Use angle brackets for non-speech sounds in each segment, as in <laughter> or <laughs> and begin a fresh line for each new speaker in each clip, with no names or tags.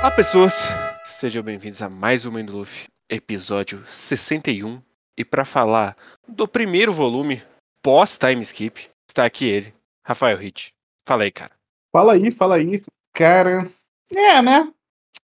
Olá pessoas, sejam bem-vindos a mais um Luffy, episódio 61. E para falar do primeiro volume pós time skip, está aqui ele, Rafael Hit. Fala aí, cara.
Fala aí, fala aí. Cara, é, né?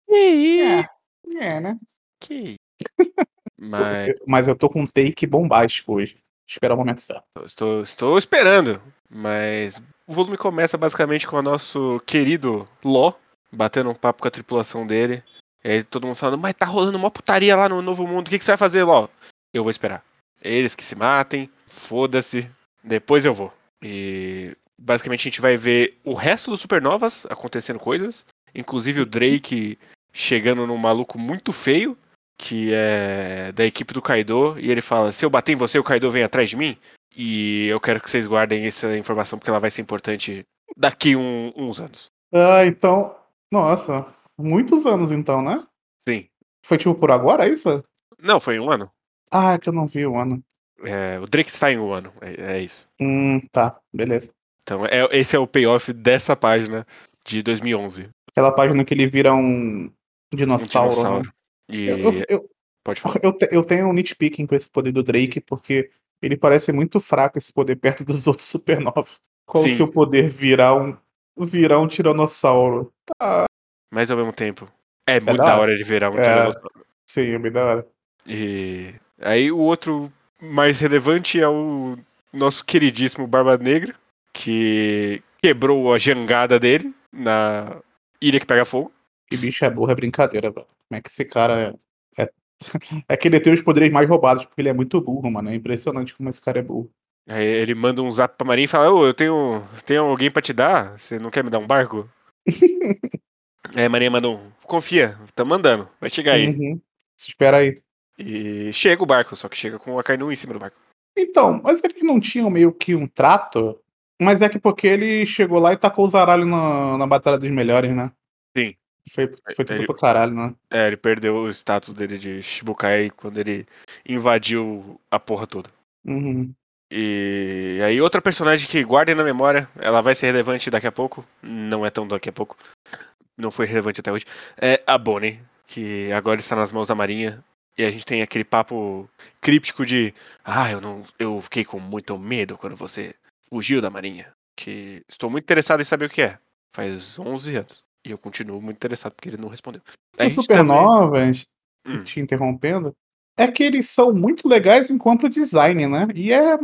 E
É, é né?
Que <laughs> Mas
Eu- Mas eu tô com um take bombástico hoje. Espera o momento certo.
estou, estou esperando. Mas o volume começa basicamente com o nosso querido Ló batendo um papo com a tripulação dele. E aí todo mundo falando, mas tá rolando uma putaria lá no Novo Mundo. O que, que você vai fazer, Ló? Eu vou esperar. Eles que se matem, foda-se. Depois eu vou. E basicamente a gente vai ver o resto dos Supernovas acontecendo coisas. Inclusive o Drake chegando num maluco muito feio, que é da equipe do Kaido. E ele fala: Se eu bater em você, o Kaido vem atrás de mim. E eu quero que vocês guardem essa informação porque ela vai ser importante daqui um- uns anos.
Ah, então. Nossa, muitos anos então, né?
Sim.
Foi tipo por agora, é isso?
Não, foi um ano.
Ah, é que eu não vi o ano.
É, o Drake está em um ano. É, é isso.
Hum, tá, beleza.
Então, é- esse é o payoff dessa página de 2011.
Aquela página que ele vira um
Um
dinossauro. né?
dinossauro. E
Eu, eu, eu,
pode falar.
eu, te- eu tenho um nitpicking com esse poder do Drake, porque ele parece muito fraco esse poder perto dos <laughs> outros supernovas. Qual
Sim.
o seu poder virar um virar um tiranossauro?
Mas ao mesmo tempo, é muito
da hora.
ele virar um
É.
tiranossauro.
Sim, é bem da hora.
E aí o outro mais relevante é o nosso queridíssimo Barba Negra, que quebrou a jangada dele na ilha que pega fogo.
Que bicho é burro, é brincadeira, velho. Como é que esse cara é. Que ele tem os poderes mais roubados, porque ele é muito burro, mano. É impressionante como esse cara é burro.
Aí ele manda um zap pra Marinha e fala: Ô, eu tenho, tenho alguém pra te dar? Você não quer me dar um barco? <laughs> aí a Marinha manda um: Confia, tá mandando, vai chegar aí.
Uhum. Espera aí.
E chega o barco, só que chega com a Kainu em cima do barco.
Então, mas eles não tinham meio que um trato? Mas é que porque ele chegou lá e tacou o zaralho na, na Batalha dos Melhores, né?
Sim.
Foi, foi tudo
Ele-
pro caralho, né?
É, ele perdeu o status dele de Shibukai quando ele invadiu a porra toda.
Uhum.
E aí outra personagem que guardem na memória, ela vai ser relevante daqui a pouco. Não é tão daqui a pouco. Não foi relevante até hoje. É a Bonnie, que agora está nas mãos da Marinha. E a gente tem aquele papo críptico de Ah, eu não. Eu fiquei com muito medo quando você fugiu da Marinha. Que estou muito interessado em saber o que é. Faz 11 anos. E eu continuo muito interessado porque ele não respondeu. A
Os
gente
supernovas,
Hum.
te interrompendo, é que eles são muito legais enquanto design, né? E é.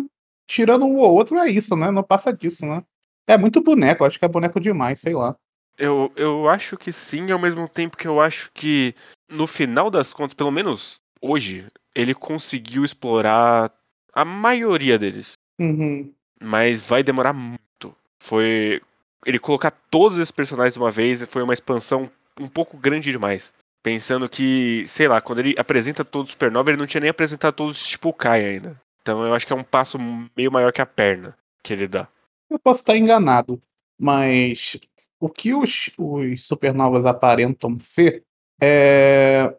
Tirando um ou outro, é isso, né? Não passa disso, né? É muito boneco, acho que é boneco demais, sei lá.
Eu, eu acho que sim, ao mesmo tempo que eu acho que, no final das contas, pelo menos hoje, ele conseguiu explorar a maioria deles.
Uhum.
Mas vai demorar muito. Foi. Ele colocar todos esses personagens de uma vez foi uma expansão um pouco grande demais. Pensando que, sei lá, quando ele apresenta todos os Supernova, ele não tinha nem apresentado todos os Shippuden ainda. Então eu acho que é um passo meio maior que a perna que ele dá.
Eu posso estar enganado, mas o que os, os supernovas aparentam ser é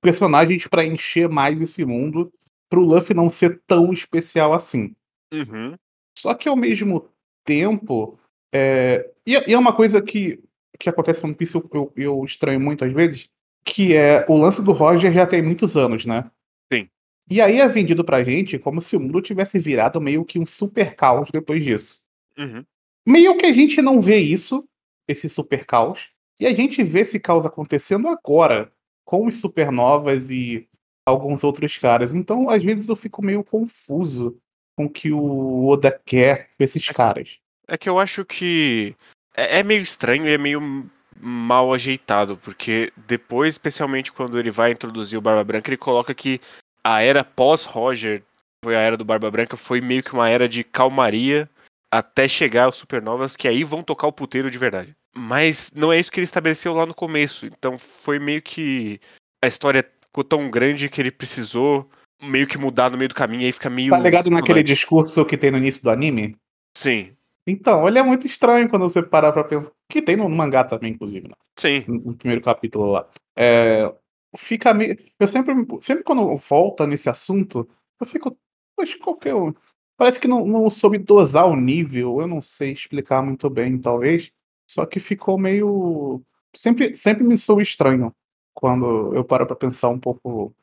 personagens para encher mais esse mundo, pro Luffy não ser tão especial assim.
Uhum.
Só que ao mesmo tempo. É... E, e é uma coisa que, que acontece no One Piece, eu, eu, eu estranho muito às vezes, que é o lance do Roger já tem muitos anos, né?
Sim.
E aí é vendido pra gente como se o mundo tivesse virado meio que um super caos depois disso.
Uhum.
Meio que a gente não vê isso, esse super caos, e a gente vê esse caos acontecendo agora, com os supernovas e alguns outros caras. Então, às vezes, eu fico meio confuso com o que o Oda quer com esses caras.
É que eu acho que é, é meio estranho e é meio mal ajeitado, porque depois, especialmente quando ele vai introduzir o Barba Branca, ele coloca que a era pós-Roger, foi a era do Barba Branca, foi meio que uma era de calmaria até chegar aos Supernovas, que aí vão tocar o puteiro de verdade. Mas não é isso que ele estabeleceu lá no começo, então foi meio que a história ficou tão grande que ele precisou meio que mudar no meio do caminho, aí fica meio...
Tá ligado naquele discurso que tem no início do anime?
Sim,
Então, ele é muito estranho quando você parar pra pensar. Que tem no mangá também, inclusive, né?
sim.
no no primeiro capítulo lá. É, fica meio. Eu sempre, sempre quando volta nesse assunto, eu fico. Poxa, qual que é o. Parece que não, não soube dosar o nível, eu não sei explicar muito bem, talvez. Só que ficou meio. Sempre, sempre me sou estranho quando eu paro pra pensar um pouco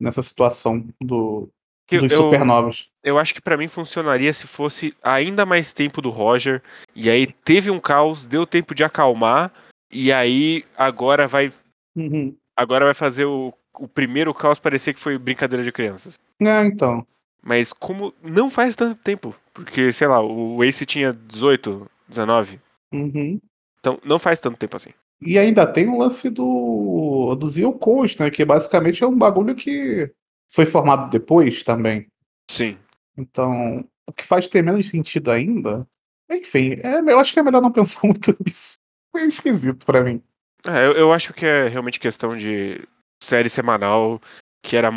nessa situação do,
Que
dos
eu-
supernovas.
Eu acho que pra mim funcionaria se fosse ainda mais tempo do Roger. E aí teve um caos, deu tempo de acalmar. E aí agora vai.
Uhum.
Agora vai fazer o, o primeiro caos parecer que foi brincadeira de crianças.
É, então.
Mas como não faz tanto tempo. Porque, sei lá, o Ace tinha 18, 19.
Uhum.
Então não faz tanto tempo assim.
E ainda tem o lance do, do Zio Coast, né? Que basicamente é um bagulho que foi formado depois também.
Sim.
Então, o que faz ter menos sentido ainda. Enfim, é, eu acho que é melhor não pensar <laughs> muito nisso. Foi esquisito pra mim.
É, eu, eu acho que é realmente questão de série semanal, que era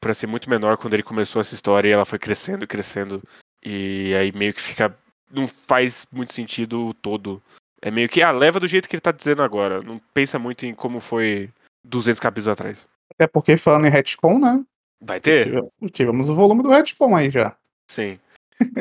pra ser muito menor quando ele começou essa história e ela foi crescendo e crescendo. E aí meio que fica. Não faz muito sentido o todo. É meio que, ah, leva do jeito que ele tá dizendo agora. Não pensa muito em como foi 200 capítulos atrás.
Até porque falando em retcon, né?
Vai ter?
tive- Tivemos o volume do retcon aí já.
Sim.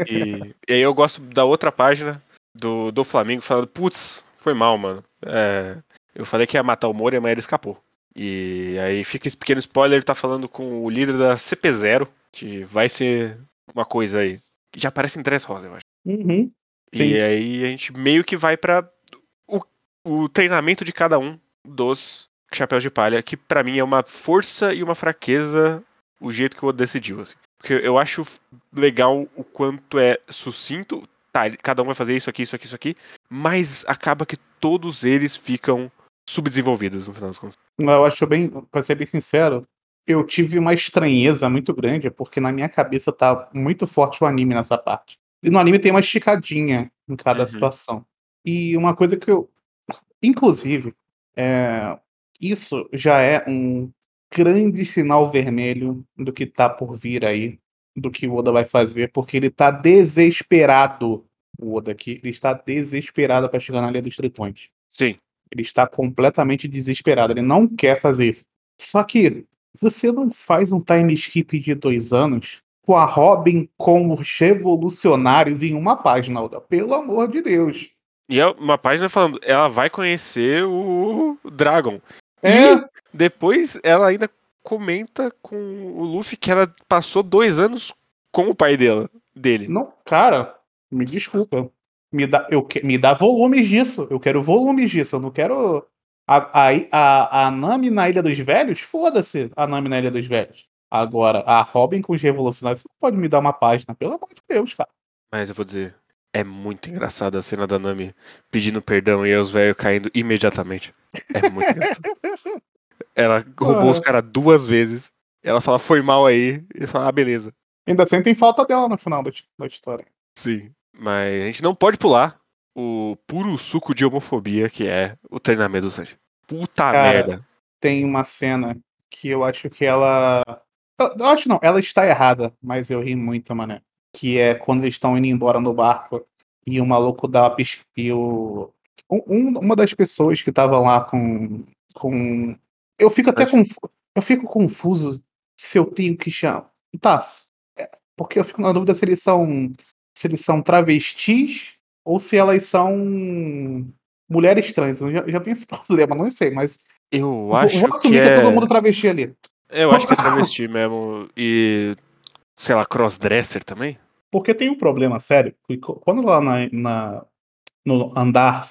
E, <laughs> e aí eu gosto da outra página do, do Flamengo falando, putz, foi mal, mano. É, eu falei que ia matar o Moura, mas ele escapou. E aí fica esse pequeno spoiler, ele tá falando com o líder da CP0, que vai ser uma coisa aí. Que já aparece em Dress Rosa, eu acho.
Uhum. Sim.
E aí a gente meio que vai pra o, o treinamento de cada um dos chapéus de palha, que pra mim é uma força e uma fraqueza o jeito que o Oda decidiu, assim. Porque eu acho legal o quanto é sucinto, tá, cada um vai fazer isso aqui, isso aqui, isso aqui, mas acaba que todos eles ficam subdesenvolvidos no final das contas.
Eu acho bem, pra ser bem sincero, eu tive uma estranheza muito grande, porque na minha cabeça tá muito forte o anime nessa parte. E no anime tem uma esticadinha em cada
Uhum.
situação. E uma coisa que eu. Inclusive, é, isso já é um grande sinal vermelho do que tá por vir aí, do que o Oda vai fazer, porque ele tá desesperado. O Oda aqui, ele está desesperado para chegar na linha dos tritões.
Sim.
Ele está completamente desesperado. Ele não quer fazer isso. Só que você não faz um time skip de dois anos com a Robin com os revolucionários em uma página, Oda. Pelo amor de Deus.
E é uma página falando, ela vai conhecer o Dragon.
É,
Depois ela ainda comenta com o Luffy que ela passou dois anos com o pai dela, dele.
não, cara, me desculpa. Me dá, eu, me dá volumes disso. Eu quero volumes disso. Eu não quero. A, a, a, a Nami na Ilha dos Velhos? Foda-se a Nami na Ilha dos Velhos. Agora, a Robin com os revolucionários, você não pode me dar uma página, pelo amor de Deus, cara.
Mas eu vou dizer, é muito engraçada a cena da Nami pedindo perdão e aí os velhos caindo imediatamente. É muito engraçado. <laughs> Ela roubou os
Ah.
caras duas vezes. Ela fala, foi mal aí. E fala, ah, beleza.
Ainda sentem falta dela no final da, da história.
Sim. Mas a gente não pode pular o puro suco de homofobia que é o treinamento do Sanji. Puta
Cara,
merda.
Tem uma cena que eu acho que ela. Eu, acho não, ela está errada, mas eu ri muito, mané. Que é quando eles estão indo embora no barco e o maluco dá uma pisca. E o. um- uma das pessoas que tava lá com. com... Eu fico até. Eu fico confuso se eu tenho que chamar. Tá. é, Porque eu fico na dúvida se eles são. Se eles são travestis ou se elas são mulheres trans. Eu já, já tenho esse <laughs> problema, não sei, mas
Eu
Vou-
acho
Vou assumir
que
que, é
é...
todo mundo travesti ali.
Eu acho que é travesti mesmo. E, sei lá, crossdresser também?
Porque tem um problema sério. Quando lá na, na- no andar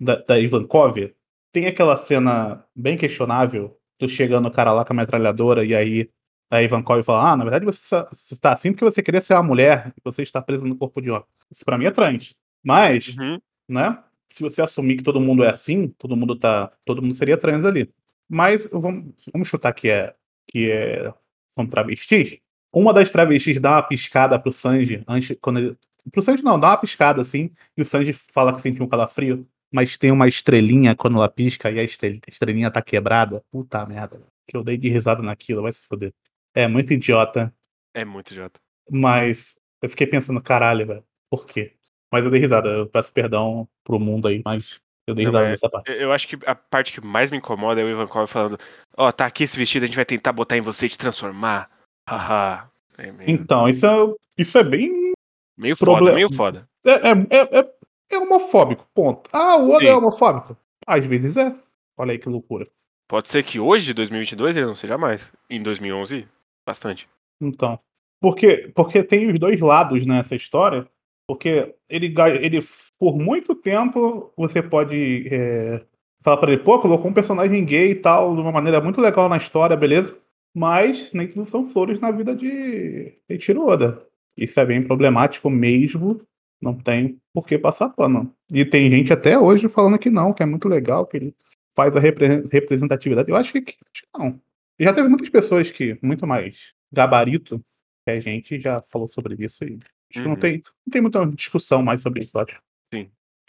da, da Ivankov, tem aquela cena bem questionável do chegando o cara lá com a metralhadora e aí a Ivankov fala: Ah, na verdade você, está assim porque você queria ser uma mulher e você está preso no corpo de homem. Isso pra mim é trans. Mas,
Uhum.
né? Se você assumir que todo mundo é assim, todo mundo tá. Todo mundo seria trans ali. Mas vamos, vamos chutar que é que é, são travestis. Uma das travestis dá uma piscada pro Sanji antes. Quando ele, pro Sanji não, dá uma piscada assim, e o Sanji fala que sentiu um calafrio, mas tem uma estrelinha quando ela pisca e a estre- estrelinha tá quebrada. Puta merda. Que eu dei de risada naquilo, vai se foder. É muito idiota,
É muito idiota.
mas eu fiquei pensando, caralho, velho, por quê? Mas eu dei risada, eu peço perdão pro mundo aí, mas eu dei
Não,
risada
é-
nessa parte.
Eu acho que a parte que mais me incomoda é o Ivankov falando: Ó, tá aqui esse vestido, a gente vai tentar botar em você e te transformar. Haha. É meio-
Então, isso é, isso é bem
Meio
Proble-
foda, meio foda.
É, é, é, é, é homofóbico, ponto. Ah, o Oda
Sim.
é homofóbico? Às vezes é. Olha aí que loucura.
Pode ser que hoje, 2022, ele não seja mais. Em 2011, bastante.
Então, porque, porque tem os dois lados nessa história. Porque ele, ele por muito tempo, você pode é, falar pra ele, pô, colocou um personagem gay e tal, de uma maneira muito legal na história, beleza? Mas nem tudo são flores na vida de Eiichiro Oda. Isso é bem problemático mesmo. Não tem por que passar pano. E tem gente até hoje falando que não, que é muito legal, que ele faz a repre- representatividade. Eu acho que, acho que não. E já teve muitas pessoas que, muito mais gabarito que a gente, já falou sobre isso e acho que não
Uhum.
tem, não tem muita discussão mais sobre isso, eu acho.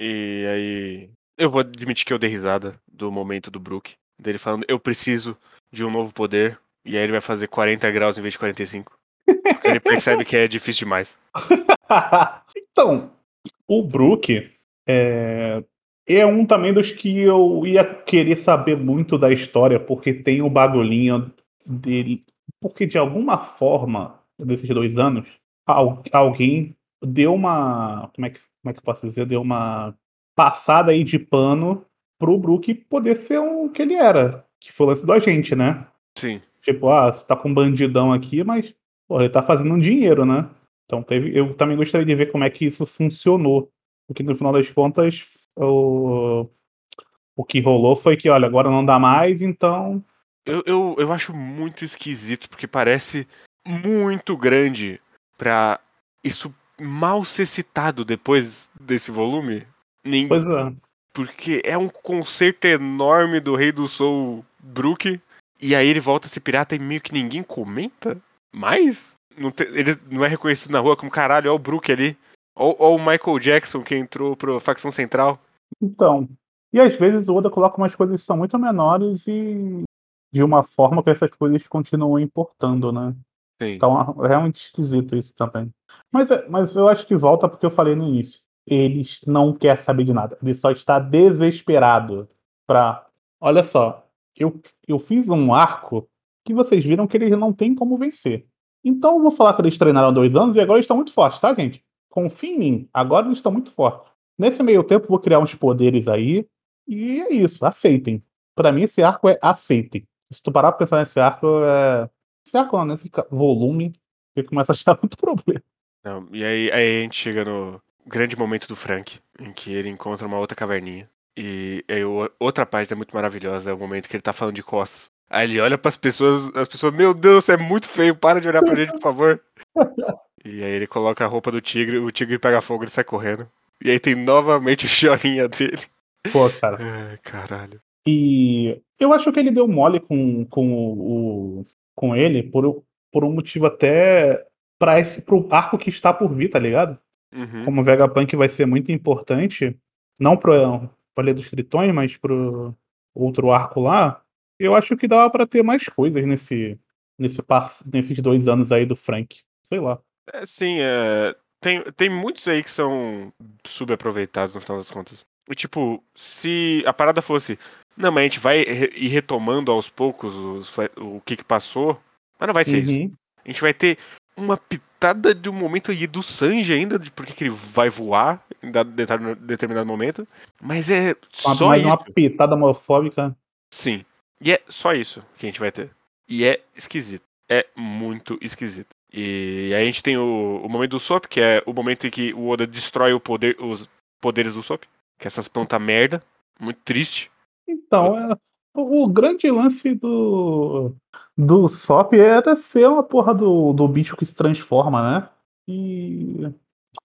E aí. Eu vou admitir que eu dei risada do momento do Brook. Dele falando, eu preciso de um novo poder. E aí ele vai fazer 40 graus em vez de 45. Ele percebe que é difícil demais. <laughs>
então, o Brook é, é um também dos que eu ia querer saber muito da história, porque tem o bagulhinho dele. Porque de alguma forma, desses dois anos, al- alguém deu uma. Como é, que, como é que eu posso dizer? Deu uma passada aí de pano pro Brook poder ser um que ele era. Que foi o lance do agente, né?
Sim.
Tipo, ah, você tá com um bandidão aqui, mas pô, ele tá fazendo um dinheiro, né? Então teve, eu também gostaria de ver como é que isso funcionou. Porque no final das contas, o, o que rolou foi que, olha, agora não dá mais, então.
Eu, eu, eu acho muito esquisito, porque parece muito grande pra isso mal ser citado depois desse volume. Nem,
Pois é.
porque é um concerto enorme do Rei do Soul Brook. E aí ele volta a ser pirata e meio que ninguém comenta mais? Não te- ele não é reconhecido na rua como caralho, ó o Brook ali. Ó, ó o Michael Jackson que entrou pra facção central.
Então. E às vezes o Oda coloca umas coisas que são muito menores e de uma forma que essas coisas continuam importando, né?
Sim.
Então é realmente esquisito isso também. Mas, é- mas eu acho que volta porque eu falei no início. Ele não quer saber de nada. Ele só está desesperado pra. Olha só, eu, eu fiz um arco que vocês viram que eles não têm como vencer. Então eu vou falar que eles treinaram dois anos e agora eles estão muito fortes, tá, gente? Confiem em mim. Agora eles estão muito fortes. Nesse meio tempo, vou criar uns poderes aí. E é isso, aceitem. Pra mim, esse arco é aceitem. Se tu parar pra pensar nesse arco, é. Esse arco, não, nesse ca- volume, você começa a achar <laughs> muito problema.
Não, e aí, aí a gente chega no grande momento do Frank, em que ele encontra uma outra caverninha. E aí outra parte é muito maravilhosa, é o momento que ele tá falando de costas. Aí ele olha pras pessoas, as pessoas, meu Deus, você é muito feio, para de olhar pra gente, por favor. <laughs> E aí ele coloca a roupa do tigre, o tigre pega fogo, ele sai correndo. E aí tem novamente <laughs> o chorinha dele.
Pô, cara.
Ai, caralho.
E eu acho que ele deu mole com, com, o, com ele por, por um motivo até para esse pro arco que está por vir, tá ligado?
Uhum.
Como o Vegapunk vai ser muito importante, não pro Palha dos Tritões, mas pro outro arco lá, eu acho que dava pra ter mais coisas nesse, nesse pass, nesses dois anos aí do Frank. Sei lá.
É, sim, é, tem, tem muitos aí que são subaproveitados no final das contas. E, tipo, se a parada fosse, não, mas a gente vai ir retomando aos poucos os o que que passou, mas não vai ser isso.
Uhum.
A gente vai ter uma pitada de um momento aí do Sanji ainda, de por que ele vai voar em dado determinado momento, mas é só
mais
isso.
uma pitada homofóbica.
Sim. E é só isso que a gente vai ter. E é esquisito. É muito esquisito. E a gente tem o, o momento do Sop, que é o momento em que o Oda destrói o poder, os poderes do Sop. Que é essas plantas merda. Muito triste.
Então, é, o, grande lance do, do Sop era ser uma porra do, do bicho que se transforma, né? E.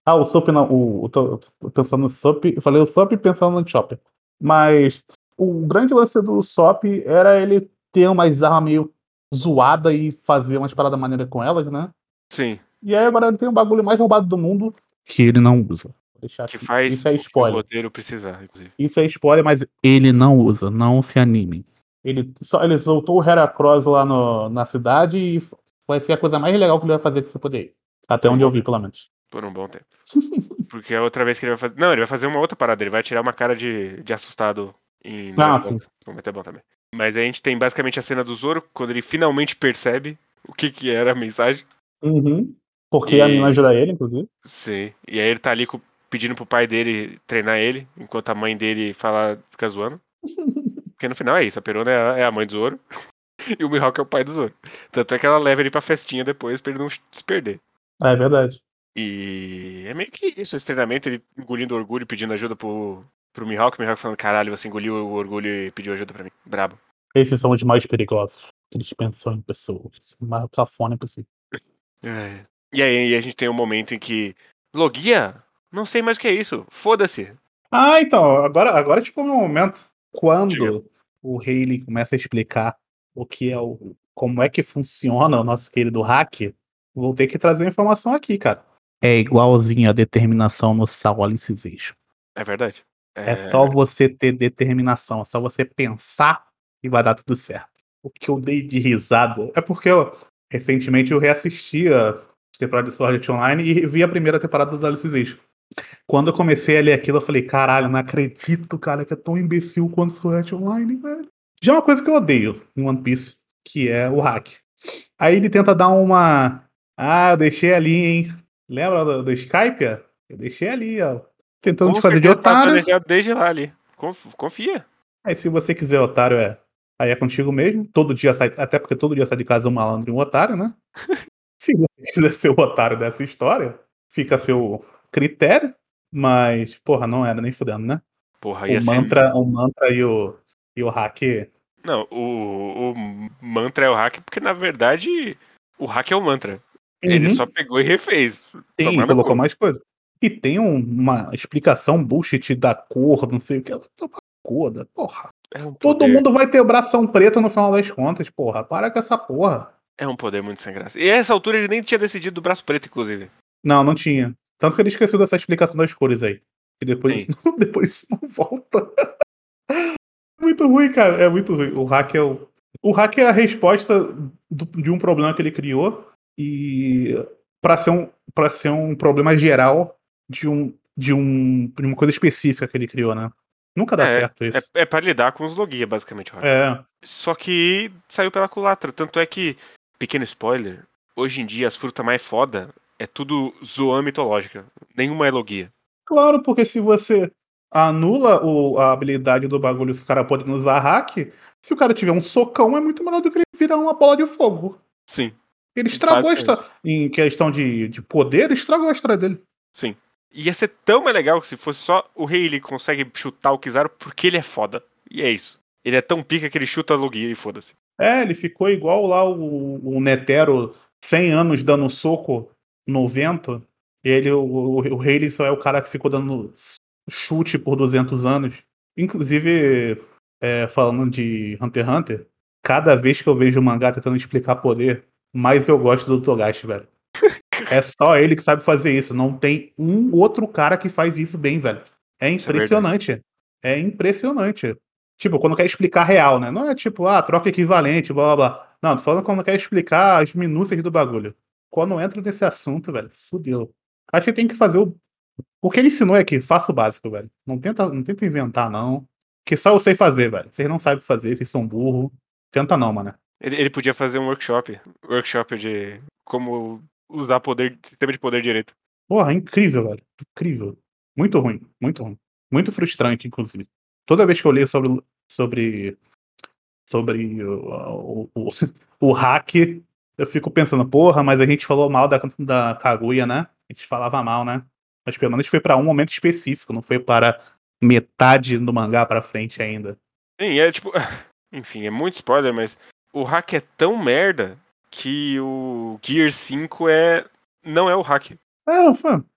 Ah, o Sop não. O, eu tô, tô pensando no Sop. Falei o Sop pensando no Chopper. Mas o grande lance do Sop era ele ter umas armas meio zoada e fazer umas paradas maneiras com elas, né?
Sim.
E aí agora ele tem o bagulho mais roubado do mundo que ele não usa. Vou deixar
Que
aqui.
faz
Isso é
o que o
spoiler.
roteiro precisar, inclusive.
Isso é spoiler, mas ele não usa, não se animem. Ele só ele soltou o Heracross lá no, na cidade e vai ser a coisa mais legal que ele vai fazer com esse poder. Até onde eu vi, pelo menos.
Por um bom tempo. <laughs> Porque a outra vez que ele vai fazer. Não, ele vai fazer uma outra parada. Ele vai tirar uma cara de, de assustado em.
Ah,
Nova
sim.
Bom também. Mas aí a gente tem basicamente a cena do Zoro, quando ele finalmente percebe o que, que era a mensagem.
Uhum. Porque
E-
a mina ajuda ele, inclusive.
Sim. E aí ele tá ali pedindo pro pai dele treinar ele, enquanto a mãe dele fala, fica zoando. <laughs> Porque no final é isso, a Perona é a, é mãe do Zoro. <laughs> E o Mihawk é o pai do Zoro. Tanto é que ela leva ele pra festinha depois pra ele não se perder.
É verdade.
E é meio que isso, esse treinamento, ele engolindo orgulho pedindo ajuda pro, pro Mihawk, o Mihawk falando, caralho, você engoliu o orgulho e pediu ajuda pra mim. Brabo.
Esses são os mais perigosos. Que eles pensam em pessoas. O mais cafona possível.
É. E aí a gente tem um momento em que. Logia? Não sei mais o que é isso. Foda-se.
Ah, então, agora, agora tipo o meu momento. Quando
Diga.
o Haley começa a explicar o que é o. como é que funciona o nosso querido hack, vou ter que trazer a informação aqui, cara. É igualzinho a determinação no Sal Alicization.
É verdade.
É só você ter determinação, é só você pensar e vai dar tudo certo. O que eu dei de risada é porque eu, recentemente eu reassisti a temporada de Sword Art Online e vi a primeira temporada do Alicization. Quando eu comecei a ler aquilo, eu falei, caralho, não acredito, cara, que é tão imbecil quanto Sword Art Online, velho. Já é uma coisa que eu odeio em One Piece, que é o hack. Aí ele tenta dar uma. Ah, eu deixei ali, hein? Lembra do, do Skype? Eu deixei ali, ó. Tentando te fazer de
tá
otário.
planejado desde lá ali. Conf- Confia.
Aí se você quiser otário, é. Aí é contigo mesmo. Todo dia sai. Até porque todo dia sai de casa um malandro e um otário, né? <laughs> se você quiser ser o otário dessa história, fica a seu critério. Mas, porra, não era nem fudendo, né?
Porra, ia
O
ser-
mantra, o mantra e o, e o hack.
Não, o, o mantra é o hack, porque na verdade o hack é o mantra. Ele
Uhum.
só pegou e refez.
Sim, colocou mais coisa. E tem um- uma explicação bullshit da cor, não sei o que. Ela toma coda, porra.
É um
Todo mundo vai ter o bração preto no final das contas, porra. Para com essa porra.
É um poder muito sem graça. E a essa altura ele nem tinha decidido do braço preto, inclusive.
Não, não tinha. Tanto que ele esqueceu dessa explicação das cores aí. E depois, <laughs> depois isso não volta. muito ruim, cara. É muito ruim. O hack é o. O hack é a resposta do- de um problema que ele criou. E para ser um para ser um problema geral de um de um de uma coisa específica que ele criou, né? Nunca dá
É,
certo isso.
É, é pra lidar com os logia, basicamente. hack.
É.
Só que saiu pela culatra. Tanto é que, pequeno spoiler, hoje em dia as frutas mais foda é tudo zoan mitológica. Nenhuma é logia.
Claro, porque se você anula o- a habilidade do bagulho, se o cara pode usar hack, se o cara tiver um socão, é muito melhor do que ele virar uma bola de fogo.
Sim,
Ele estragou a história. Em questão de, de poder, ele estragou a história dele.
sim. Ia ser tão mais legal se fosse só o rei ele consegue chutar o Kizaru porque ele é foda. E é isso. Ele é tão pica que ele chuta a logia e foda-se.
É, ele ficou igual lá o, o Netero, 100 anos dando soco no vento. Ele, o, o, o Haley só é o cara que ficou dando chute por 200 anos. Inclusive, é, falando de Hunter x Hunter, cada vez que eu vejo o mangá tentando explicar poder, mais eu gosto do Togashi, velho. <laughs> É só ele que sabe fazer isso. Não tem um outro cara que faz isso bem, velho. É
é
impressionante. É, impressionante. Tipo, quando quer explicar real, né? Não é tipo, ah, troca equivalente, blá blá blá. Não, tô falando quando quer explicar as minúcias do bagulho. Quando entra nesse assunto, velho, fudeu. Acho que tem que fazer o. O que ele ensinou é que faça o básico, velho. Não tenta, não tenta inventar, não. Que só eu sei fazer, velho. Vocês não sabem fazer, vocês são burro. Tenta não, mano.
Ele, ele podia fazer um workshop. Workshop de como usar poder, sistema de poder direito.
Porra, incrível, velho. Incrível. Muito ruim, muito ruim. Muito frustrante, inclusive. Toda vez que eu leio sobre. sobre. sobre o, o, o, o hack, eu fico pensando, porra, mas a gente falou mal da, da Kaguya, né? A gente falava mal, né? Mas pelo menos foi pra um momento específico, não foi para metade do mangá pra frente ainda.
Sim, é tipo. <laughs> Enfim, é muito spoiler, mas o hack é tão merda que o Gear 5 é. não é o hack.
É,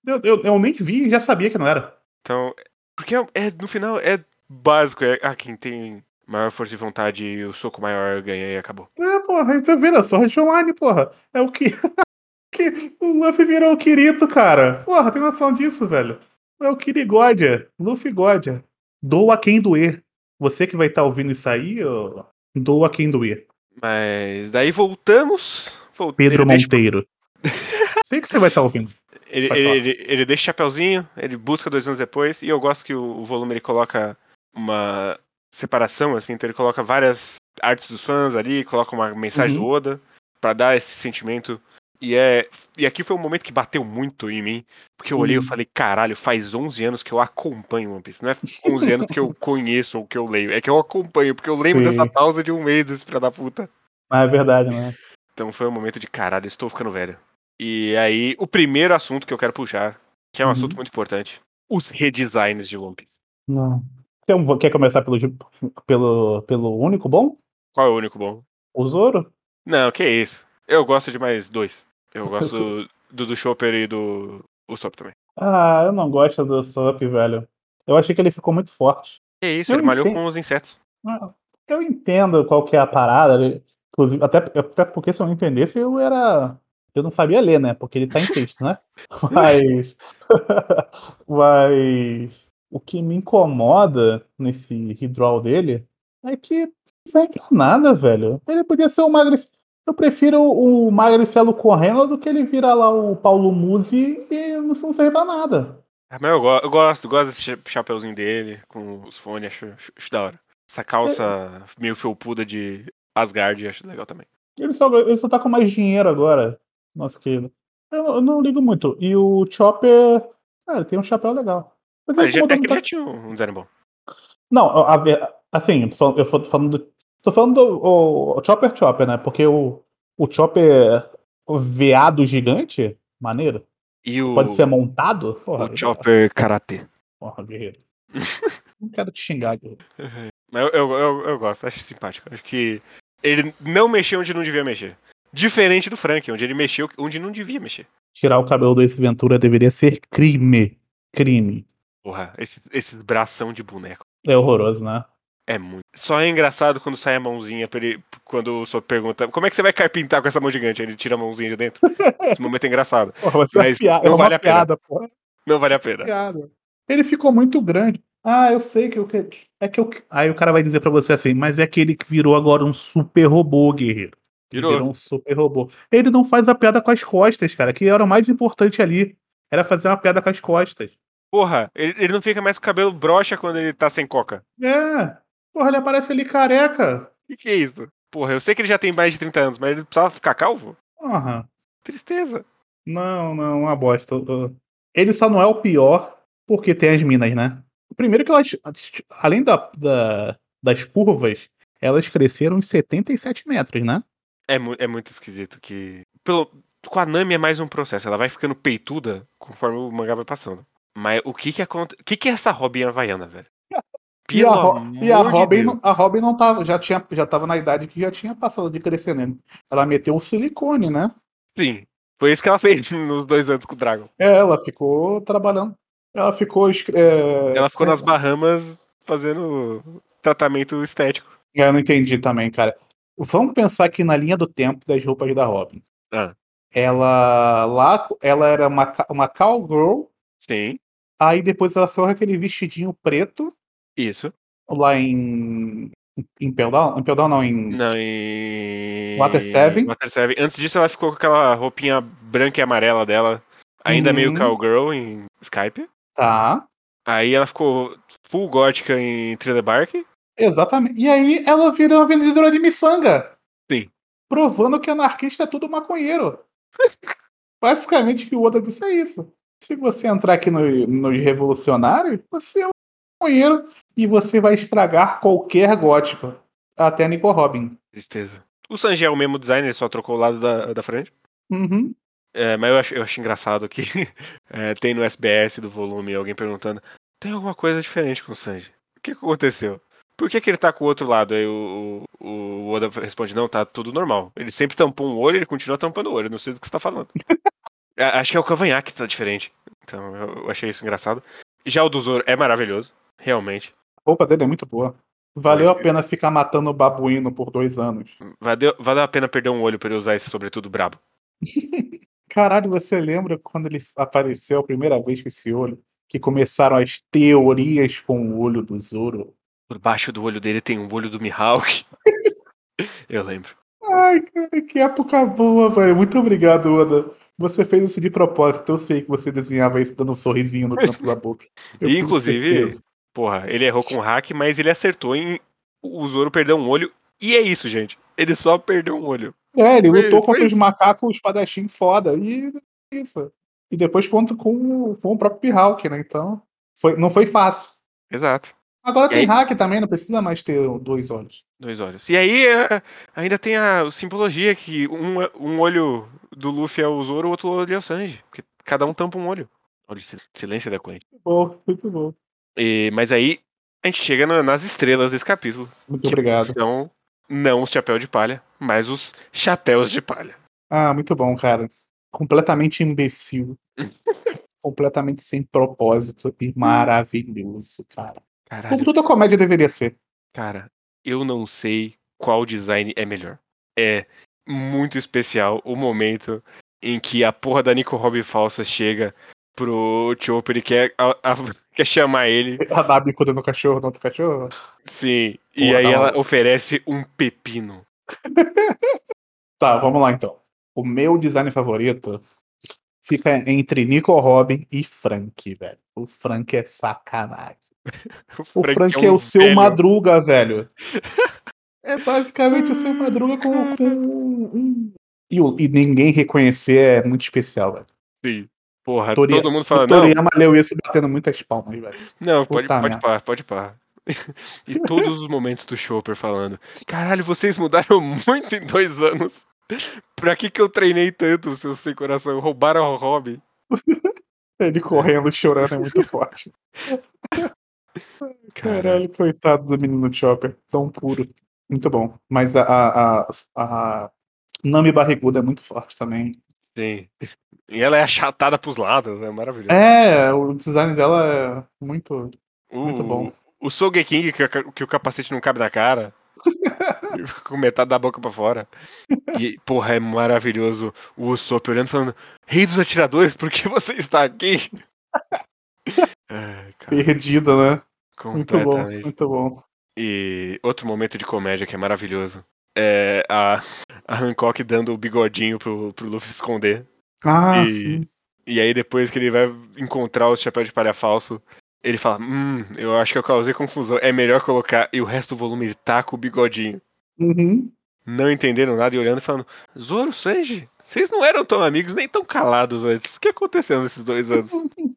eu, eu, eu nem vi e já sabia que não era.
Então. Porque é, é- no final é básico. É, ah, quem tem maior força de vontade e o soco maior ganha e acabou.
É, porra, então vira Sword Online, porra. É o que. <laughs> que o Luffy virou o Kirito, cara. Porra, tem noção disso, velho? É o Kirigódia. Luffy Gódia. Doa quem doer. Você que vai estar ouvindo isso aí, ó, doa quem doer.
Mas daí voltamos. Vol-
Pedro
ele deixa-
Monteiro. <laughs> Sei que você vai estar ouvindo.
Ele, ele, ele, deixa o chapeuzinho, ele busca dois anos depois, e eu gosto que o, o volume ele coloca uma separação, assim, então ele coloca várias artes dos fãs ali, coloca uma mensagem
Uhum.
do Oda, pra dar esse sentimento E, é, e aqui foi um momento que bateu muito em mim, porque eu olhei e
Hum.
falei, caralho, faz 11 anos que eu acompanho One Piece. Não é 11 anos que eu conheço ou que eu leio, é que eu acompanho, porque eu lembro
Sim.
dessa pausa de um mês desse filho da puta.
Ah, é verdade, né?
Então foi um momento de caralho, estou ficando velho. E aí, o primeiro assunto que eu quero puxar, que é um
Uhum.
assunto muito importante, os redesigns de One Piece.
Não. Quer, quer começar pelo, pelo, pelo único bom?
Qual é o único bom?
O Zoro?
Não, que isso. Eu gosto de mais dois. Eu gosto do, do, do Chopper e do Usopp também.
Ah, eu não gosto do Sup, velho. Eu achei que ele ficou muito forte.
Que isso,
Eu
ele malhou com os insetos.
Ah, Eu entendo qual que é a parada. Inclusive, até, até porque se eu não entendesse, eu era. Eu não sabia ler, né? Porque ele tá em texto, né? <laughs> Mas. <laughs> Mas. O que me incomoda nesse withdrawal dele é que não serve pra nada, velho. Ele podia ser o Magric. Eu prefiro o Magricelo correndo do que ele virar lá o Paulo Musi e não serve pra nada.
Ah, Mas eu, go- eu gosto, gosto desse cha- chapeuzinho dele, com os fones, acho, acho- acho da hora. Essa calça meio felpuda de Asgard, acho legal também.
Ele só, ele só tá com mais dinheiro agora, nosso querido. Eu, eu não ligo muito. E o Chopper. Ah, ele tem um chapéu legal. Mas ele
já, é que ele
muito.
já tinha um design bom.
Não, a, ver- assim, eu tô falando, eu tô falando do. Tô falando do o, o Chopper Chopper, né? Porque o, o Chopper o veado gigante, maneiro.
E o,
Pode ser montado? Porra,
o Chopper Karate.
Porra, guerreiro. <laughs> Não quero te xingar, guerreiro. <laughs>
Mas eu, eu, eu, eu gosto, acho simpático. Acho que ele não mexeu onde não devia mexer. Diferente do Frank, onde ele mexeu onde não devia mexer.
Tirar o cabelo do Ace Ventura deveria ser crime. Crime.
Porra, esse, esse bração de boneco.
É horroroso, né?
É muito. Só é engraçado quando sai a mãozinha pra ele. Quando o senhor pergunta como é que você vai carpintar com essa mão gigante? Aí Ele tira a mãozinha de dentro. <laughs> Esse momento é engraçado.
Porra, vai ser uma
Mas
piada.
não
é uma
vale a pena.
piada, porra.
Não vale a pena.
piada. Ele ficou muito grande. Ah, eu sei que eu que- é que eu Aí o cara vai dizer pra você assim, mas é aquele que virou agora um super robô, guerreiro. Ele
Virou.
virou um super robô. Ele não faz a piada com as costas, cara, que era o mais importante ali. Era fazer uma piada com as costas.
Porra, ele, ele não fica mais com o cabelo broxa quando ele tá sem coca.
É. Porra, ele aparece ali careca.
Que que é isso? Porra, eu sei que ele já tem mais de 30 anos, mas ele precisava ficar calvo?
Porra.
Tristeza.
Não, não, uma bosta. Ele só não é o pior porque tem as minas, né? Primeiro que elas, além da, da- das curvas, elas cresceram uns 77 metros, né?
É, mu- é muito esquisito que. Pelo, com a Nami é mais um processo. Ela vai ficando peituda conforme o mangá vai passando. Mas o que que acontece. O que que é essa Robin Havaiana, velho?
E a, e a Robin, a Robin não tava, já tinha, já tava na idade que já tinha passado de crescimento. Ela meteu o silicone, né?
Sim. Foi isso que ela fez <laughs> nos dois anos com o Dragon.
É, Ela ficou trabalhando. Ela ficou. É...
Ela ficou nas Bahamas fazendo tratamento estético.
É, Eu não entendi também, cara. Vamos pensar aqui na linha do tempo das roupas da Robin.
Ah.
Ela lá, ela era uma, uma cowgirl,
Sim,
aí depois ela foi aquele vestidinho preto
isso.
lá em. Em Peldal? Em Peldal não, em.
Não, e.
Water Seven?
Water Seven. Antes disso, ela ficou com aquela roupinha branca e amarela dela. Ainda
Uhum.
meio cowgirl em Skype.
Tá.
Aí ela ficou full gótica em Thriller Bark.
Exatamente. E aí ela virou uma vendedora de miçanga.
Sim.
Provando que anarquista é tudo maconheiro. <laughs> Basicamente o que o Oda disse é isso. Se você entrar aqui no, nos revolucionários, você é um maconheiro e você vai estragar qualquer gótico. Até Nico Robin.
Tristeza. O Sanji é o mesmo design, ele só trocou o lado da, da frente.
Uhum.
É, mas eu acho, eu acho engraçado que <laughs> é, tem no SBS do volume alguém perguntando: tem alguma coisa diferente com o Sanji? O que, aconteceu? Por que, que ele tá com o outro lado? Aí o, o, o Oda responde: não, tá tudo normal. Ele sempre tampou um olho ele continua tampando o olho. Não sei do que você tá falando. <laughs> Acho que é o cavanhaque que tá diferente. Então eu, eu achei isso engraçado. Já o do Zoro é maravilhoso, realmente.
A roupa dele é muito boa. Valeu a pena ficar matando o babuíno por dois anos.
Valeu, valeu a pena perder um olho pra ele usar esse sobretudo brabo. <laughs>
Caralho, você lembra quando ele apareceu a primeira vez com esse olho? Que começaram as teorias com o olho do Zoro.
Por baixo do olho dele tem um olho do Mihawk. <laughs> eu lembro.
Ai, cara, que época boa, velho. Muito obrigado, Oda. Você fez isso de propósito. Eu sei que você desenhava isso dando um sorrisinho no canto da boca. Eu
E, inclusive,
certeza.
Porra, ele errou com o hack, mas ele acertou em o Zoro perder um olho. E é isso, gente. Ele só perdeu um olho.
É, ele
Foi-
lutou contra
foi-
os macacos espadachim foda. E isso. E depois contra com, com o próprio Mihawk, né? Então, foi, não foi fácil.
Exato.
Agora
E
tem
aí-
hack também, não precisa mais ter dois olhos.
Dois olhos. E aí é, ainda tem a simbologia que um, um olho do Luffy é o Zoro, o outro olho é o Sanji. Porque cada um tampa um olho. Olha o sil- silêncio da corrente.
Bom, muito bom.
E, mas aí a gente chega na- nas estrelas desse capítulo.
Muito
que
obrigado.
São não os chapéus de palha, mas os chapéus de palha.
Ah, muito bom, cara. Completamente imbecil. <laughs> completamente sem propósito e maravilhoso, cara. Como
Caralho,
toda comédia deveria ser.
cara, eu não sei qual design é melhor. É muito especial o momento em que a porra da Nico Robin falsa chega pro Chopper e quer, a- a- <laughs> quer chamar ele.
A Nabi cuidando do cachorro, não do cachorro.
Sim. E aí
não.
ela oferece um pepino. <laughs>
Tá, vamos lá então. O meu design favorito fica entre Nico Robin e Frank, velho. O Frank é sacanagem. <laughs> O Frank, é,
um
o seu
velho.
Madruga, velho. É basicamente o seu Madruga com, com um. E, o- e ninguém reconhecer é muito especial, velho.
Sim. Porra, todo mundo
O
fala, não,
Toriyama leu isso batendo muitas palmas, velho.
Não, pode,
Puta
pode pá, pode. <laughs> E todos os momentos do Chopper falando: Caralho, vocês mudaram <laughs> muito em dois anos. Pra que que eu treinei tanto, seus sem coração? Roubaram o hobby. <laughs>
Ele correndo, chorando é muito forte. Caralho, coitado do menino Chopper. Tão puro. Muito bom. Mas a, a, a, a Nami Barriguda é muito forte também.
Sim. E ela é achatada pros lados, é maravilhoso.
É, o design dela é muito.
o,
muito bom.
O Sogeking, que, que o capacete não cabe na cara. fica <laughs> com metade da boca pra fora. E, porra, é maravilhoso o Usopp olhando e falando: Rei dos atiradores, por que você está aqui? Ai, <laughs> cara,
Perdida, né? Muito bom, muito bom.
E outro momento de comédia que é maravilhoso é a, a Hancock dando o bigodinho pro, pro Luffy se esconder.
Ah,
E-
sim.
E aí depois que ele vai encontrar o chapéu de palha falso, ele fala, hum, eu acho que eu causei confusão. É melhor colocar. E o resto do volume ele tá com o bigodinho.
Uhum.
Não entenderam nada e olhando e falando, Zoro, Sanji, vocês não eram tão amigos nem tão calados antes. O que aconteceu nesses dois anos? <laughs>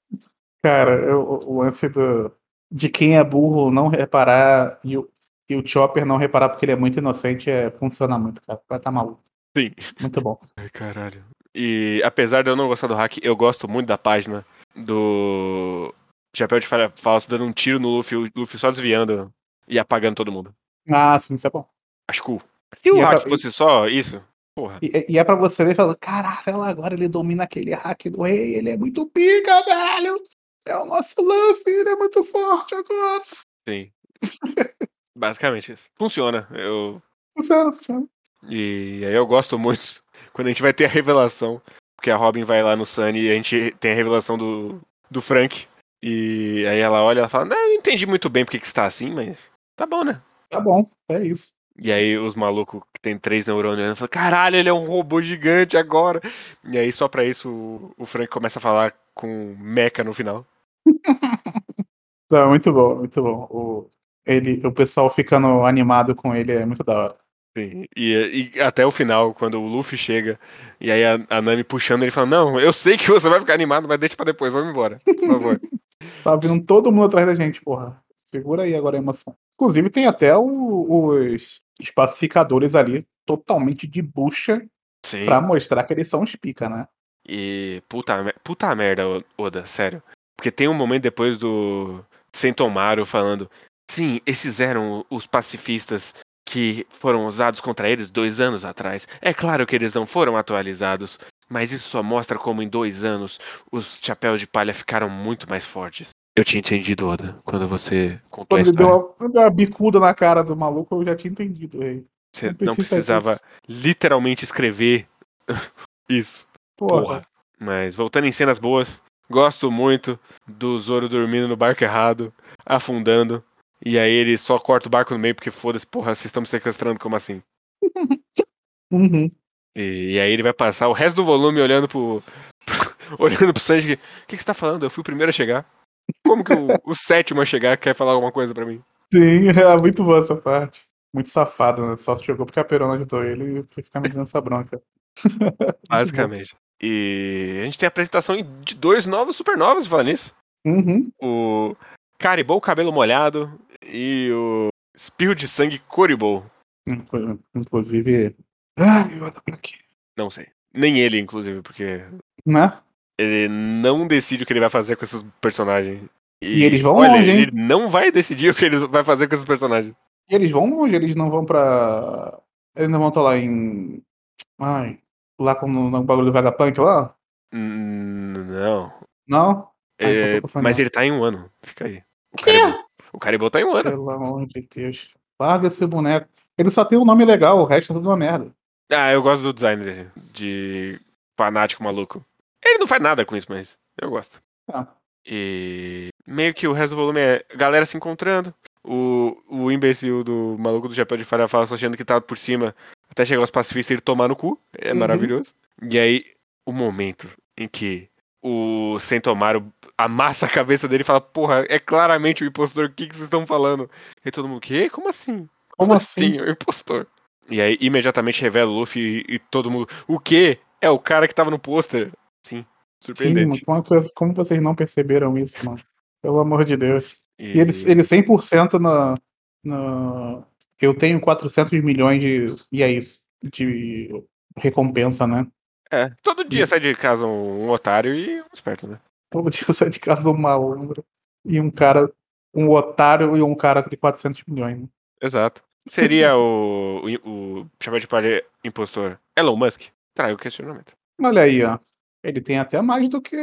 Cara, eu- o lance do, de quem é burro não reparar e o, e o Chopper não reparar porque ele é muito inocente é, funciona muito, cara. Vai tá maluco.
Sim.
Muito bom.
Ai, caralho. E apesar de eu não gostar do hack, eu gosto muito da página do Chapéu de Falha Falso dando um tiro no Luffy, o Luffy só desviando e apagando todo mundo.
Ah, sim, isso é bom.
Acho cool. Se o
E é
hack
pra-
fosse só isso, porra.
E, e é pra você ler e falar, caralho, agora ele domina aquele hack do rei, ele é muito pica, velho! É o nosso Luffy, ele é muito forte agora.
Sim. <laughs> Basicamente isso. Funciona. Eu...
Funciona, funciona.
E aí eu gosto muito quando a gente vai ter a revelação. Porque a Robin vai lá no Sunny e a gente tem a revelação do, do Frank. E aí ela olha e fala, não, eu não entendi muito bem porque que está assim, mas tá bom, né?
Tá bom, é isso.
E aí os malucos que tem três neurônios falam, caralho, ele é um robô gigante agora. E aí só pra isso o, o Frank começa a falar com Mecha no final. <laughs>
Não, muito bom, muito bom. O, ele, o pessoal ficando animado com ele é muito da hora.
Sim, e, e até o final, quando o Luffy chega, e aí a, a Nami puxando ele fala, não, eu sei que você vai ficar animado, mas deixa pra depois, vamos embora, por favor. <laughs>
Tá vindo todo mundo atrás da gente, porra. Segura aí agora a emoção. Inclusive tem até o- os, os pacificadores ali totalmente de bucha
Sim.
pra mostrar que eles são os pica, né?
E puta, puta merda, Oda, sério. Porque tem um momento depois do Sentomaru falando: Sim, esses eram os pacifistas que foram usados contra eles dois anos atrás. É claro que eles não foram atualizados, mas isso só mostra como em dois anos os chapéus de palha ficaram muito mais fortes. Eu tinha entendido, Oda, quando você contou a
Quando ele deu
história.
uma, deu uma bicuda na cara do maluco, eu já tinha entendido, rei.
Você
não
não
precisa
precisava
disso.
literalmente escrever <laughs> isso.
Porra.
Porra. Mas voltando em cenas boas, gosto muito do Zoro dormindo no barco errado, afundando. E aí ele só corta o barco no meio porque foda-se, porra, vocês estão me sequestrando, como assim? <laughs>
Uhum.
E, e aí ele vai passar o resto do volume olhando pro. <laughs> olhando pro Sanji. O que, que você tá falando? Eu fui o primeiro a chegar. Como que o, o <laughs> sétimo a chegar quer falar alguma coisa pra mim?
Sim, é muito boa essa parte. Muito safado, né? Só jogou porque a Perona ajudou ele e ele fica me dando essa bronca.
Basicamente. E a gente tem a apresentação de dois novos supernovas falando nisso.
Uhum.
O Caribou Cabelo Molhado e o Espirro de Sangue Coribou.
Inclu- Inclusive. Ai, eu adoro aqui.
Não sei. Nem ele, inclusive, porque
Né?
ele não decide o que ele vai fazer com esses personagens.
E eles vão
olha,
longe, hein?
Ele não vai decidir o que ele vai fazer com esses personagens.
E eles vão longe, eles não vão pra. Eles não vão estar lá em. Ai. Lá com no bagulho do Vegapunk lá?
Não.
Não? Ah, então
É, mas ele tá em um ano. Fica aí. O? Caribou, o Caribou tá em um ano.
Pelo amor de Deus. Larga esse boneco. Ele só tem um nome legal, o resto é tudo uma merda.
Ah, eu gosto do design dele. De fanático maluco. Ele não faz nada com isso, mas eu gosto.
Ah.
E meio que o resto do volume é galera se encontrando. O, o imbecil do maluco do chapéu de falha falsa achando que tá por cima até chegar os pacifistas e ele tomar no cu. É
Uhum.
maravilhoso. E aí, o momento em que o Sentomaru amassa a cabeça dele e fala: Porra, é claramente o impostor, o que, que vocês estão falando? E todo mundo, quê? Como assim?
Como assim?
Sim, é o impostor. E aí, imediatamente revela o Luffy e, e todo mundo. O quê? É o cara que tava no pôster. Sim,
Sim,
surpreendente.
mano, como, como vocês não perceberam isso, mano? Pelo amor de Deus.
E,
E ele, ele 100% na, na. Eu tenho 400 milhões de. E é isso. De recompensa, né?
É, todo dia sai de casa um, um otário e um esperto, né?
Todo dia sai de casa um malandro. E um cara. Um otário e um cara de 400 milhões. Né?
Exato. Seria o, o, o chapéu de palha impostor Elon Musk? Trai o questionamento.
Olha aí, ó. Ele tem até mais do que.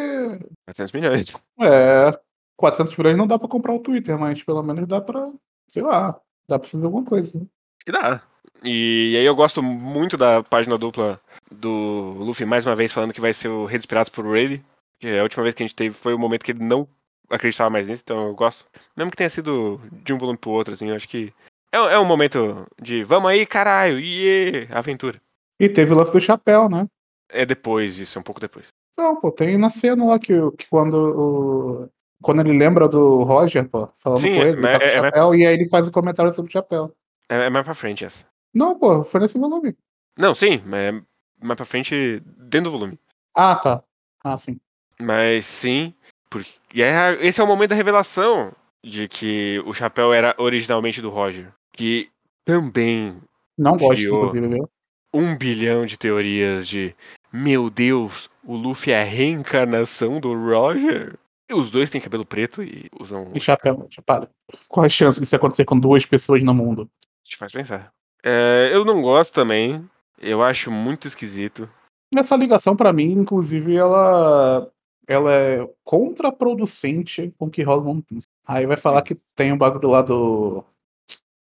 400 milhões.
É. 400 milhões não dá pra comprar o Twitter, mas pelo menos dá pra. Sei lá. Dá pra fazer alguma coisa. né?
Que dá. E, aí eu gosto muito da página dupla do Luffy mais uma vez falando que vai ser o Rei dos Piratas por Rayleigh. Que a última vez que a gente teve foi o momento que ele não acreditava mais nisso, então eu gosto. Mesmo que tenha sido de um volume pro outro, assim, eu acho que é, é um momento de vamos aí, caralho, iê, aventura.
E teve o lance do chapéu, né?
É depois isso, é um pouco depois.
Não, pô, tem na cena lá que, que quando o. Quando ele lembra do Roger, pô, falando
Sim,
com ele, ele
mas
tá com o
é- é-
chapéu, e aí ele faz um comentário sobre o chapéu.
É, é mais pra frente essa.
Não, pô, foi nesse volume.
Não, sim, mas é mais pra frente dentro do volume.
Ah, tá. Ah, sim.
Mas sim, porque e é, esse é o momento da revelação de que o chapéu era originalmente do Roger. Que também
Não gosto, inclusive, viu?
um bilhão de teorias de meu Deus, o Luffy é a reencarnação do Roger. E os dois têm cabelo preto e usam.
E chapéu, para. Qual a chance disso acontecer com duas pessoas no mundo?
Te faz pensar. É, eu não gosto também. Eu acho muito esquisito.
Essa ligação, pra mim, inclusive, ela. Ela é contraproducente com o que rola One Piece. Aí vai falar que tem um bagulho lá do.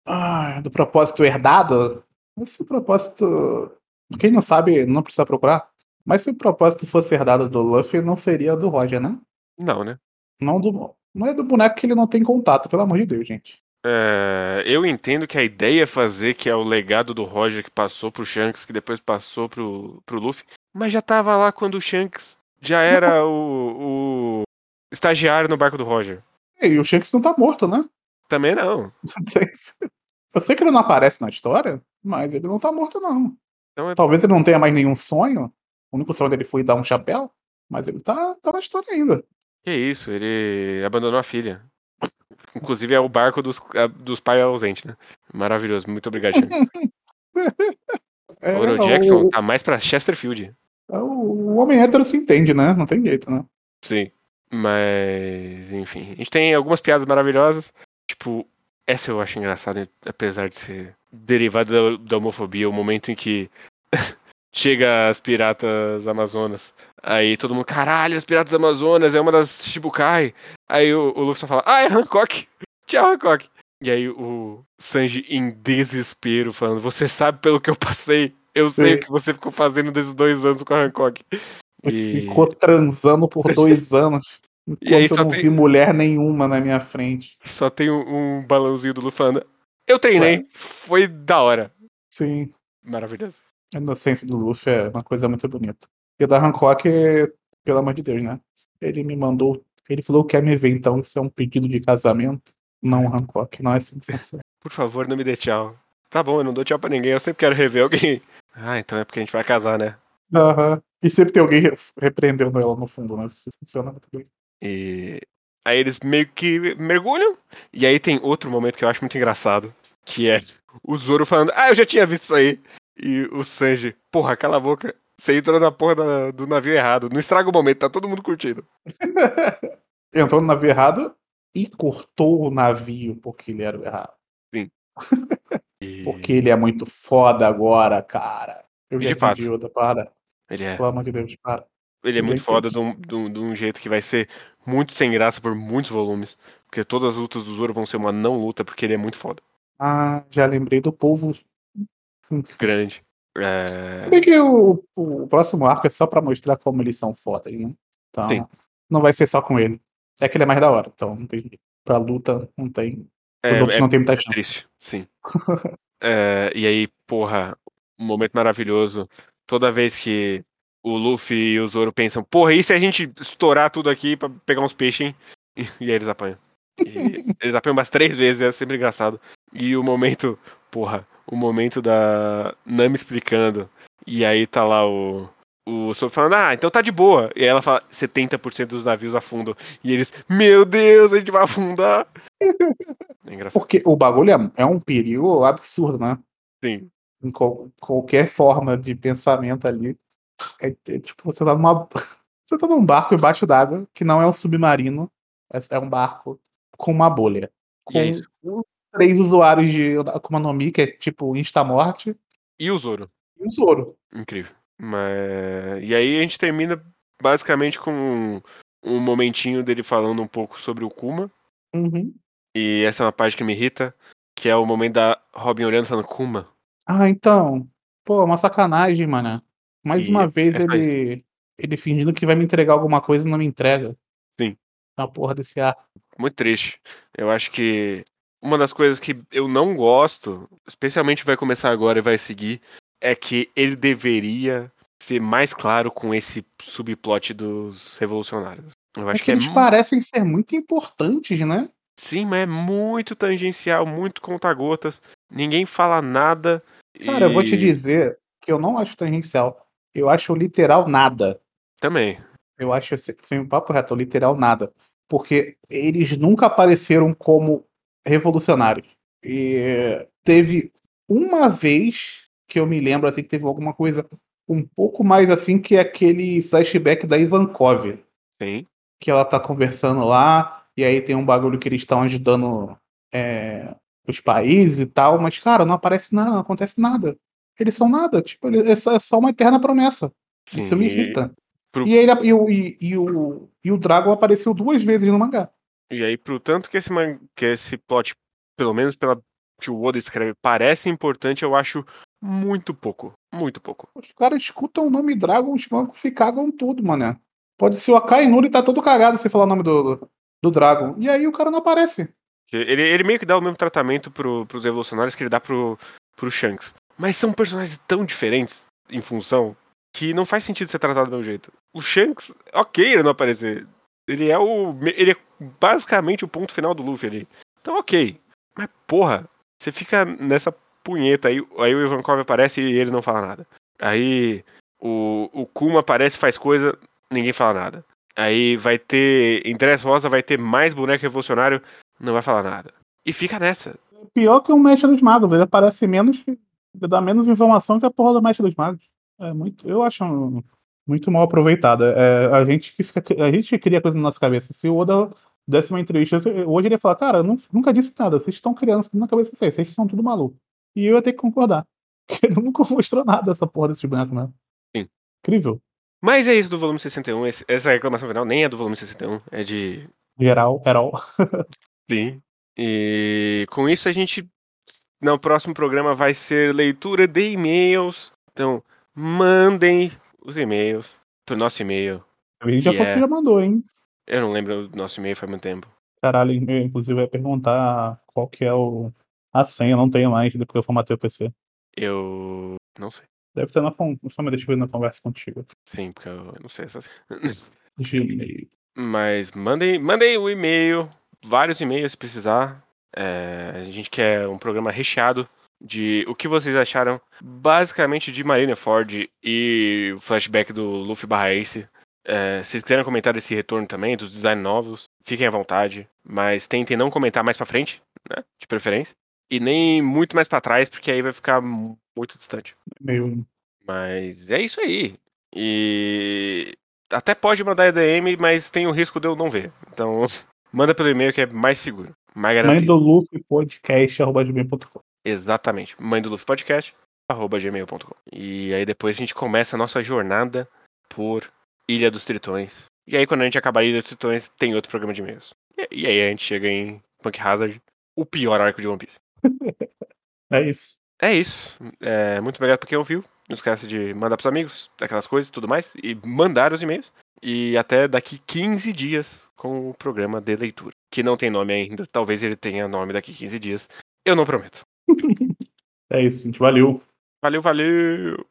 Ah, do propósito herdado. Esse propósito. Quem não sabe, não precisa procurar. Mas se o propósito fosse herdado do Luffy, não seria do Roger, né?
Não, né?
Não, do, não é do boneco que ele não tem contato, pelo amor de Deus, gente.
É, eu entendo que a ideia é fazer que é o legado do Roger que passou pro Shanks, que depois passou pro, pro Luffy, mas já tava lá quando o Shanks já era o, o estagiário no barco do Roger.
E o Shanks não tá morto, né?
Também não. <laughs>
Eu sei que ele não aparece na história, mas ele não tá morto, não.
Então é-
Talvez ele não tenha mais nenhum sonho. O único sonho dele foi dar um chapéu, mas ele tá, tá na história ainda.
Que isso, ele abandonou a filha. Inclusive é o barco dos, a- dos pais ausentes, né? Maravilhoso, muito obrigado, Shanks. <laughs>
É,
Oro Jackson
o,
tá mais pra Chesterfield.
é, o homem hétero se entende, né? Não tem jeito, né?
Sim. Mas, enfim. A gente tem algumas piadas maravilhosas. Tipo, essa eu acho engraçada, apesar de ser derivada da, da homofobia. O momento em que <laughs> chega as piratas amazonas. Aí todo mundo, caralho, as piratas amazonas é uma das Shibukai. Aí o, o Luffy só fala, ah, é Hancock. <laughs> Tchau, Hancock. E aí o Sanji em desespero falando, você sabe pelo que eu passei. Eu sei
Sim.
o que você ficou fazendo desses dois anos com a Hancock. E-
ficou transando por dois <laughs> anos. Enquanto
E aí
eu não
tem-
vi mulher nenhuma na minha frente.
Só tem um, um balãozinho do Luffy falando. Eu treinei, foi da hora.
Sim.
Maravilhoso.
A inocência do Luffy é uma coisa muito bonita. E o da Hancock, pelo amor de Deus, né? Ele me mandou. Ele falou que quer me ver, então isso é um pedido de casamento. Não, Hancock, não é assim que funciona. <laughs>
Por favor, não me dê tchau. tá bom, eu não dou tchau pra ninguém, eu sempre quero rever alguém. <laughs> Ah, então é porque a gente vai casar, né?
Aham. E sempre tem alguém re- repreendendo ela no fundo, né? Isso funciona muito bem.
E aí eles meio que mergulham. E aí tem outro momento que eu acho muito engraçado. Que é o Zoro falando, ah, eu já tinha visto isso aí. E o Sanji, porra, cala a boca. Você entrou na porra da- do navio errado. Não estraga o momento, tá todo mundo curtindo. <laughs>
Entrou no navio errado e cortou o navio porque ele era o errado.
E <laughs>
Porque ele é muito foda agora, cara. Eu
E
já entendi outra parada.
ele é,
Pelo amor de Deus, para.
ele é
eu
muito foda de um, de um- de um jeito que vai ser muito sem graça por muitos volumes. Porque todas as lutas do Zoro vão ser uma não luta, porque ele é muito foda.
Ah, já lembrei do povo.
Grande. É...
Se bem que o, o próximo arco é só pra mostrar como eles são fodas, né? Então,
Sim.
não vai ser só com ele. É que ele é mais da hora, então não tem. Pra luta, não tem. Os
é-
outros
é
não tem muita
É
chance.
triste, sim. É, e aí, porra, um momento maravilhoso. Toda vez que o Luffy e o Zoro pensam, porra, e se a gente estourar tudo aqui pra pegar uns peixes, hein? E, <laughs> e aí eles apanham. E eles apanham umas três vezes, é sempre engraçado. E o momento, porra, o momento da Nami explicando. E aí tá lá o. O Sop falando, ah, então tá de boa. E aí ela fala, 70% dos navios afundam. E eles, meu Deus, a gente vai afundar. <laughs> É engraçado.
Porque o bagulho é, é um perigo absurdo, né?
Sim.
Em qual- qualquer forma de pensamento ali. É, é tipo, você tá numa. <laughs> Você tá num barco embaixo d'água, que não é um submarino, é, é um barco com uma bolha.
É
Com
isso.
três usuários de Akuma no Mi, que é tipo Instamorte,
E o Zoro.
e um Zoro.
Incrível. Mas... E aí a gente termina basicamente com um momentinho dele falando um pouco sobre o Kuma.
Uhum.
E essa é uma parte que me irrita, que é o momento da Robin olhando e falando, Kuma.
Ah, então. Pô, uma sacanagem, mano. Mais
E
uma vez
é
ele. Ele fingindo que vai me entregar alguma coisa e não me entrega.
Sim.
Na porra desse arco.
Muito triste. Eu acho que uma das coisas que eu não gosto, especialmente vai começar agora e vai seguir, é que ele deveria ser mais claro com esse subplot dos revolucionários. Eu
É
acho
que
que é
eles
mu-
parecem ser muito importantes, né?
Sim, mas é muito tangencial, muito conta-gotas. Ninguém fala nada.
Cara, eu vou te
e-
dizer que eu não acho tangencial. Eu acho literal nada.
Também.
Eu acho, sem sem um papo reto, literal nada. Porque eles nunca apareceram como revolucionários. E teve uma vez que eu me lembro assim que teve alguma coisa um pouco mais assim que é aquele flashback da Ivankov,
Sim.
que ela tá conversando lá e aí tem um bagulho que eles estão ajudando é, os países e tal, mas cara, não aparece nada, não acontece nada. Eles são nada, tipo, é só, é só uma eterna promessa. Isso
Sim,
me
e-
irrita.
Pro-
E, ele, e, o, e, e o, e o Dragon apareceu duas vezes no mangá.
E aí, pro tanto que esse, man- que esse plot, pelo menos pela que o Oda escreve, parece importante, eu acho muito pouco. Muito pouco.
Os caras escutam o nome Dragon, os malucos se cagam tudo, mané. Pode ser o Akainuri tá todo cagado se falar o nome do, do, do Dragon. E aí o cara não aparece.
Ele, ele meio que dá o mesmo tratamento pro, pros revolucionários que ele dá pro, pro Shanks. Mas são personagens tão diferentes em função que não faz sentido ser tratado do mesmo jeito. O Shanks, ok ele não aparecer. Ele é o. Ele é basicamente o ponto final do Luffy ali. Então ok. Mas porra, você fica nessa punheta aí. Aí o Ivankov aparece e ele não fala nada. Aí o, o Kuma aparece, faz coisa, ninguém fala nada. Aí vai ter. Em Rosa vai ter mais boneco revolucionário, não vai falar nada. E fica nessa.
Pior que o Mestre dos Magos. Ele aparece menos. dá menos informação que a porra do Mestre dos Magos. É muito. Eu acho muito mal aproveitado. É, a gente que fica. A gente cria coisa na nossa cabeça. Se o Oda desse uma entrevista, hoje ele ia falar, cara, nunca disse nada. Vocês estão criando na cabeça de vocês. Vocês são tudo maluco. E eu ia ter que concordar. <laughs> Porque ele nunca mostrou nada dessa porra desse boneco, né?
Sim.
Incrível.
Mas é isso do volume 61. esse- Essa reclamação final nem é do volume 61, é de.
Geral, geral. <laughs>
Sim. E com isso a gente. No próximo programa vai ser leitura de e-mails. Então, mandem os e-mails pro nosso e-mail.
A gente já falou
é-
que já mandou, hein?
Eu não lembro o nosso e-mail faz muito tempo.
Caralho, eu, inclusive ia perguntar qual que é o, a senha, eu não tenho mais, depois que eu formatei o PC.
Eu. Não sei.
Deve ter na con- só me deixa eu ver na conversa contigo.
Sim, porque eu não sei essas. <laughs>
Gmail.
Mas mandem, mandem o e-mail, vários e-mails se precisar. É, a gente quer um programa recheado de o que vocês acharam basicamente de Marineford e o flashback do Luffy barra Ace. É, se vocês quiserem comentar desse retorno também, dos designs novos, fiquem à vontade. Mas tentem não comentar mais pra frente, né? De preferência. E nem muito mais pra trás, porque aí vai ficar muito distante.
Meio.
Mas é isso aí. E até pode mandar EDM, mas tem o risco de eu não ver. Então, <laughs> manda pelo e-mail que é mais seguro. Mais
Mãe
garantido.
do Luffy podcast.
Exatamente. Mãe do Luffy Podcast, arroba gmail.com. E aí depois a gente começa a nossa jornada por Ilha dos Tritões. E aí quando a gente acabar a Ilha dos Tritões, tem outro programa de e-mails. E, aí a gente chega em Punk Hazard, o pior arco de One Piece. <laughs>
É isso.
É isso. É, muito obrigado por quem ouviu. Não esquece de mandar pros amigos, aquelas coisas e tudo mais. E mandar os e-mails. E até daqui 15 dias com o programa de leitura. Que não tem nome ainda. Talvez ele tenha nome daqui 15 dias. Eu não prometo.
É isso, gente. Valeu.
Valeu, valeu!